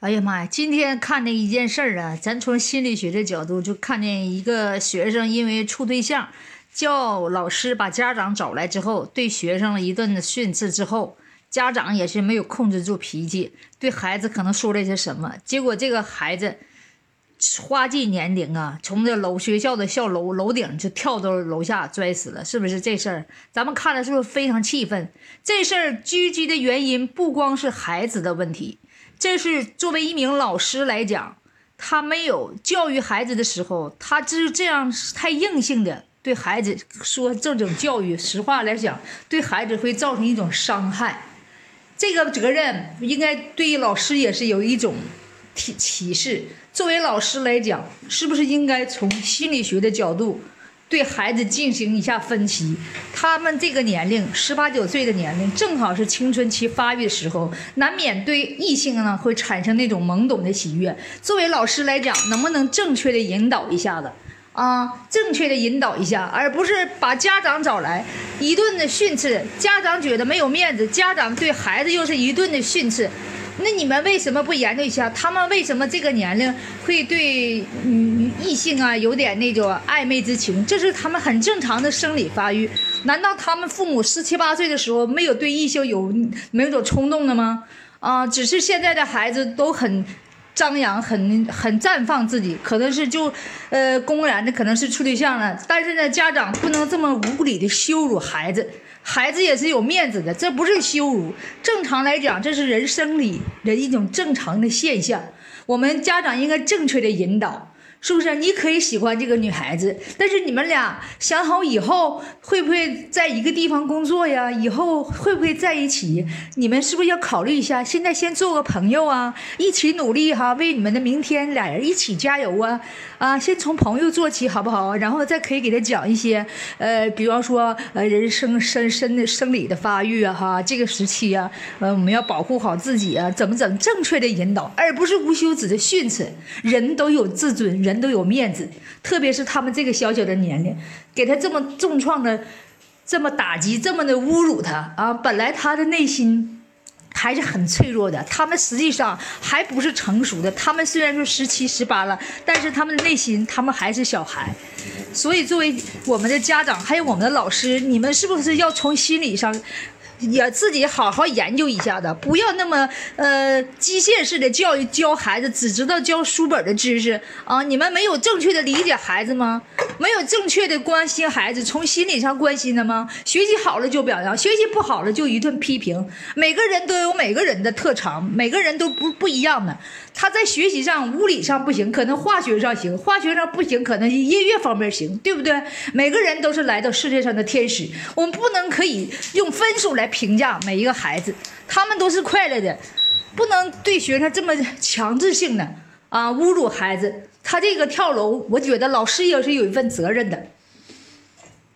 哎呀妈呀！今天看见一件事儿啊，咱从心理学的角度就看见一个学生因为处对象，叫老师把家长找来之后，对学生一顿的训斥之后，家长也是没有控制住脾气，对孩子可能说了些什么，结果这个孩子花季年龄啊，从这楼学校的校楼楼顶就跳到楼下摔死了，是不是这事儿？咱们看了是不是非常气愤？这事儿狙击的原因不光是孩子的问题。这是作为一名老师来讲，他没有教育孩子的时候，他就是这样太硬性的对孩子说这种教育。实话来讲，对孩子会造成一种伤害。这个责任应该对于老师也是有一种提启示。作为老师来讲，是不是应该从心理学的角度？对孩子进行一下分析，他们这个年龄十八九岁的年龄，正好是青春期发育的时候，难免对异性呢会产生那种懵懂的喜悦。作为老师来讲，能不能正确的引导一下子啊？正确的引导一下，而不是把家长找来一顿的训斥，家长觉得没有面子，家长对孩子又是一顿的训斥。那你们为什么不研究一下，他们为什么这个年龄会对嗯异性啊有点那种暧昧之情？这是他们很正常的生理发育。难道他们父母十七八岁的时候没有对异性有没有种冲动的吗？啊，只是现在的孩子都很张扬，很很绽放自己，可能是就呃公然的可能是处对象了。但是呢，家长不能这么无理的羞辱孩子。孩子也是有面子的，这不是羞辱。正常来讲，这是人生里的一种正常的现象。我们家长应该正确的引导。是不是你可以喜欢这个女孩子，但是你们俩想好以后会不会在一个地方工作呀？以后会不会在一起？你们是不是要考虑一下？现在先做个朋友啊，一起努力哈，为你们的明天俩人一起加油啊！啊，先从朋友做起好不好？然后再可以给他讲一些，呃，比方说呃，人生生生的生理的发育啊，哈，这个时期啊，呃，我们要保护好自己啊，怎么怎么正确的引导，而不是无休止的训斥。人都有自尊，人。人都有面子，特别是他们这个小小的年龄，给他这么重创的，这么打击，这么的侮辱他啊！本来他的内心还是很脆弱的，他们实际上还不是成熟的。他们虽然说十七十八了，但是他们的内心，他们还是小孩。所以，作为我们的家长，还有我们的老师，你们是不是要从心理上？也自己好好研究一下的，不要那么呃机械式的教育教孩子，只知道教书本的知识啊！你们没有正确的理解孩子吗？没有正确的关心孩子，从心理上关心的吗？学习好了就表扬，学习不好了就一顿批评。每个人都有每个人的特长，每个人都不不一样的。他在学习上、物理上不行，可能化学上行；化学上不行，可能音乐方面行，对不对？每个人都是来到世界上的天使，我们不能可以用分数来评价每一个孩子，他们都是快乐的，不能对学生这么强制性的啊侮辱孩子。他这个跳楼，我觉得老师也是有一份责任的。